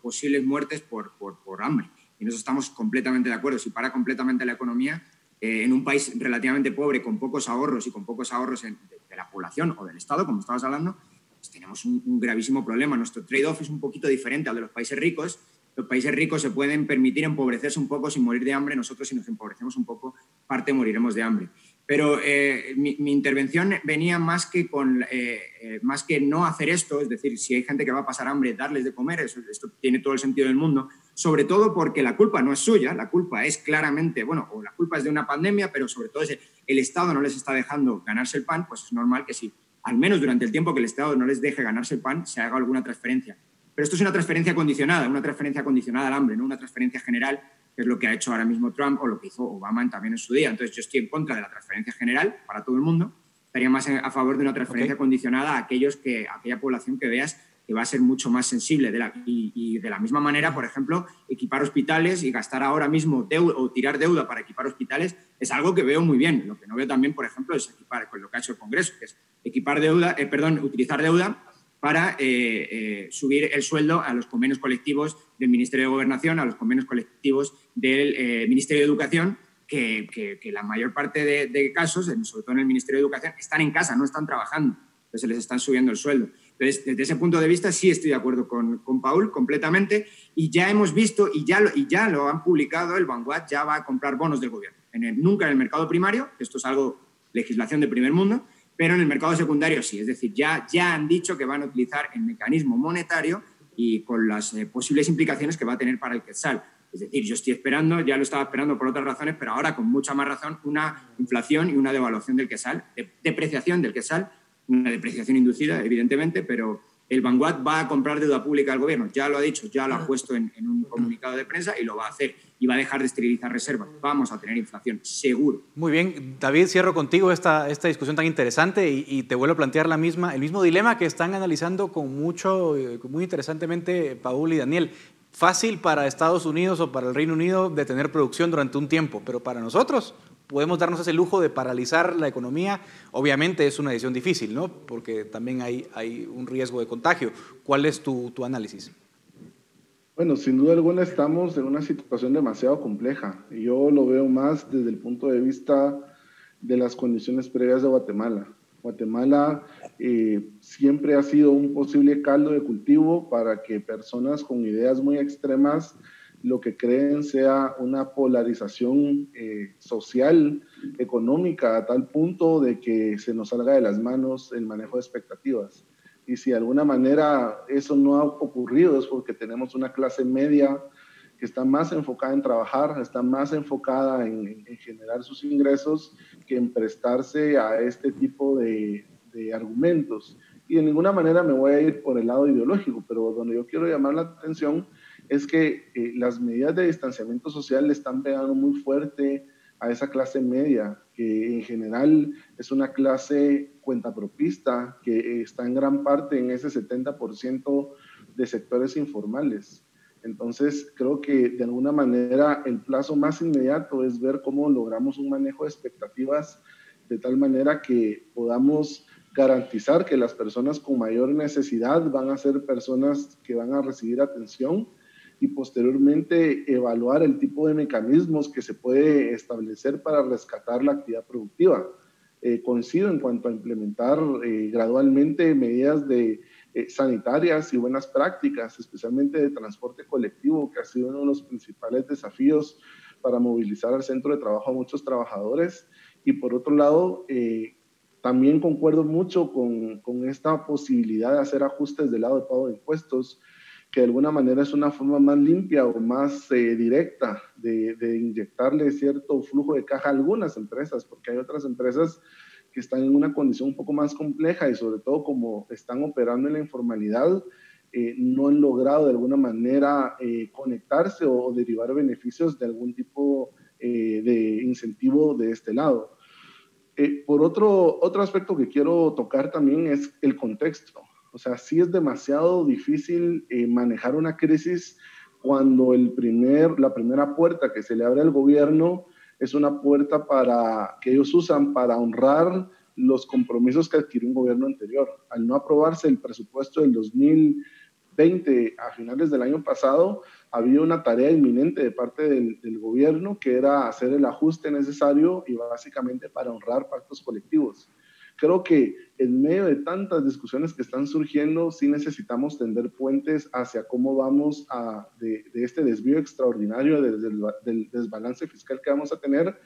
I: posibles muertes por, por, hambre. Y nosotros estamos completamente de acuerdo. Si para completamente la economía, en un país relativamente pobre, con pocos ahorros y con pocos ahorros de, la población o del Estado, como estabas hablando, pues tenemos un, un gravísimo problema. Nuestro trade-off es un poquito diferente al de los países ricos los países ricos se pueden permitir empobrecerse un poco sin morir de hambre, nosotros si nos empobrecemos un poco, parte moriremos de hambre. Pero eh, mi, intervención venía más que, con, eh, eh, más que no hacer esto, es decir, si hay gente que va a pasar hambre, darles de comer, eso, esto tiene todo el sentido del mundo, sobre todo porque la culpa no es suya, la culpa es claramente, bueno, o la culpa es de una pandemia, pero sobre todo es el Estado no les está dejando ganarse el pan, pues es normal que si al menos durante el tiempo que el Estado no les deje ganarse el pan, se haga alguna transferencia. Pero esto es una transferencia condicionada, una transferencia condicionada al hambre, no una transferencia general, que es lo que ha hecho ahora mismo Trump o lo que hizo Obama también en su día. Entonces yo estoy en contra de la transferencia general para todo el mundo, estaría más a favor de una transferencia condicionada a, aquellos que, aquella población que veas que va a ser mucho más sensible. De la, y, de la misma manera, por ejemplo, equipar hospitales y gastar ahora mismo deuda, o tirar deuda para equipar hospitales es algo que veo muy bien. Lo que no veo también, por ejemplo, es equipar, con lo que ha hecho el Congreso, que es equipar deuda, eh, perdón, utilizar deuda para eh, eh, subir el sueldo a los convenios colectivos del Ministerio de Gobernación, a los convenios colectivos del eh, Ministerio de Educación, que, la mayor parte de, casos, sobre todo en el Ministerio de Educación, están en casa, no están trabajando, entonces les están subiendo el sueldo. Entonces, desde ese punto de vista, sí estoy de acuerdo con, con Paul completamente y ya hemos visto y ya, lo, y ya lo han publicado, el Vanguard ya va a comprar bonos del gobierno. En nunca en el mercado primario, esto es algo legislación de primer mundo, pero en el mercado secundario sí, es decir, ya, ya han dicho que van a utilizar el mecanismo monetario y con las eh, posibles implicaciones que va a tener para el Quetzal. Es decir, yo estoy esperando, ya lo estaba esperando por otras razones, pero ahora con mucha más razón, una inflación y una devaluación del Quetzal, depreciación del Quetzal, una depreciación inducida, evidentemente, pero el Vanguard va a comprar deuda pública al gobierno. Ya lo ha dicho, ya lo ha puesto en, un comunicado de prensa y lo va a hacer. Y va a dejar de esterilizar reservas. Vamos a tener inflación, seguro.
F: Muy bien, David, cierro contigo esta, esta discusión tan interesante y, te vuelvo a plantear la misma, el mismo dilema que están analizando con mucho, eh, muy interesantemente Paul y Daniel. Fácil para Estados Unidos o para el Reino Unido de tener producción durante un tiempo, pero para nosotros podemos darnos ese lujo de paralizar la economía. Obviamente es una decisión difícil, ¿no? Porque también hay, hay un riesgo de contagio. ¿Cuál es tu, tu análisis?
H: Bueno, sin duda alguna estamos en una situación demasiado compleja. Yo lo veo más desde el punto de vista de las condiciones previas de Guatemala. Guatemala eh, siempre ha sido un posible caldo de cultivo para que personas con ideas muy extremas lo que creen sea una polarización eh, social, económica, a tal punto de que se nos salga de las manos el manejo de expectativas. Y si de alguna manera eso no ha ocurrido es porque tenemos una clase media que está más enfocada en trabajar, está más enfocada en, generar sus ingresos que en prestarse a este tipo de, de argumentos. Y de ninguna manera me voy a ir por el lado ideológico, pero donde yo quiero llamar la atención es que eh, las medidas de distanciamiento social le están pegando muy fuerte a esa clase media, que en general es una clase cuentapropista, que está en gran parte en ese 70% de sectores informales. Entonces, creo que de alguna manera el plazo más inmediato es ver cómo logramos un manejo de expectativas de tal manera que podamos garantizar que las personas con mayor necesidad van a ser personas que van a recibir atención y posteriormente evaluar el tipo de mecanismos que se puede establecer para rescatar la actividad productiva. Eh, coincido en cuanto a implementar eh, gradualmente medidas de, eh, sanitarias y buenas prácticas, especialmente de transporte colectivo, que ha sido uno de los principales desafíos para movilizar al centro de trabajo a muchos trabajadores. Y por otro lado, también concuerdo mucho con, con, esta posibilidad de hacer ajustes del lado de pago de impuestos que de alguna manera es una forma más limpia o más eh, directa de, de, inyectarle cierto flujo de caja a algunas empresas, porque hay otras empresas que están en una condición un poco más compleja y sobre todo como están operando en la informalidad, eh, no han logrado de alguna manera eh, conectarse o, derivar beneficios de algún tipo de incentivo de este lado. por otro, otro aspecto que quiero tocar también es el contexto. O sea, sí es demasiado difícil eh, manejar una crisis cuando el primer, la primera puerta que se le abre al gobierno es una puerta para, que ellos usan para honrar los compromisos que adquirió un gobierno anterior. Al no aprobarse el presupuesto del 2020 a finales del año pasado, había una tarea inminente de parte del, del, gobierno que era hacer el ajuste necesario y básicamente para honrar pactos colectivos. Creo que en medio de tantas discusiones que están surgiendo, sí necesitamos tender puentes hacia cómo vamos a, de, de este desvío extraordinario del, del desbalance fiscal que vamos a tener,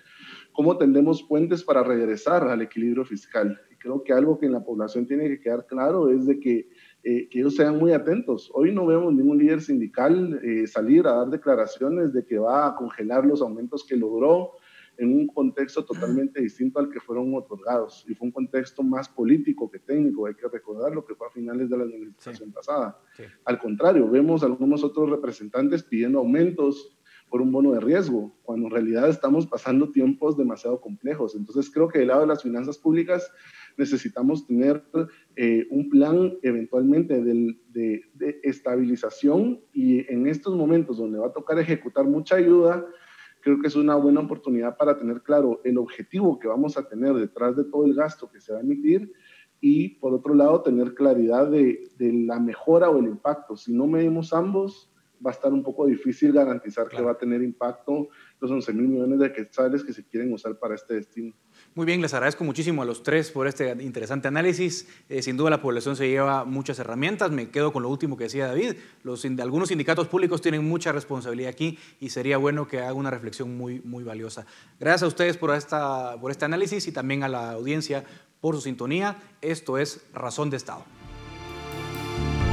H: cómo tendemos puentes para regresar al equilibrio fiscal. Y creo que algo que en la población tiene que quedar claro es de que, eh, que ellos sean muy atentos. Hoy no vemos ningún líder sindical eh, salir a dar declaraciones de que va a congelar los aumentos que logró en un contexto totalmente distinto al que fueron otorgados. Y fue un contexto más político que técnico, hay que recordar lo que fue a finales de la administración sí. pasada. Sí. Al contrario, vemos algunos otros representantes pidiendo aumentos por un bono de riesgo, cuando en realidad estamos pasando tiempos demasiado complejos. Entonces creo que del lado de las finanzas públicas necesitamos tener eh, un plan eventualmente de, de, de, estabilización y en estos momentos donde va a tocar ejecutar mucha ayuda, creo que es una buena oportunidad para tener claro el objetivo que vamos a tener detrás de todo el gasto que se va a emitir y por otro lado tener claridad de, de la mejora o el impacto. Si no medimos ambos, va a estar un poco difícil garantizar claro. que va a tener impacto los 11 mil millones de quetzales que se quieren usar para este destino.
F: Muy bien, les agradezco muchísimo a los tres por este interesante análisis. Eh, sin duda la población se lleva muchas herramientas. Me quedo con lo último que decía David. Los, algunos sindicatos públicos tienen mucha responsabilidad aquí y sería bueno que haga una reflexión muy, muy valiosa. Gracias a ustedes por, esta, por este análisis y también a la audiencia por su sintonía. Esto es Razón de Estado.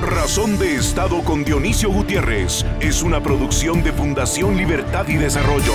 A: Razón de Estado con Dionisio Gutiérrez es una producción de Fundación Libertad y Desarrollo.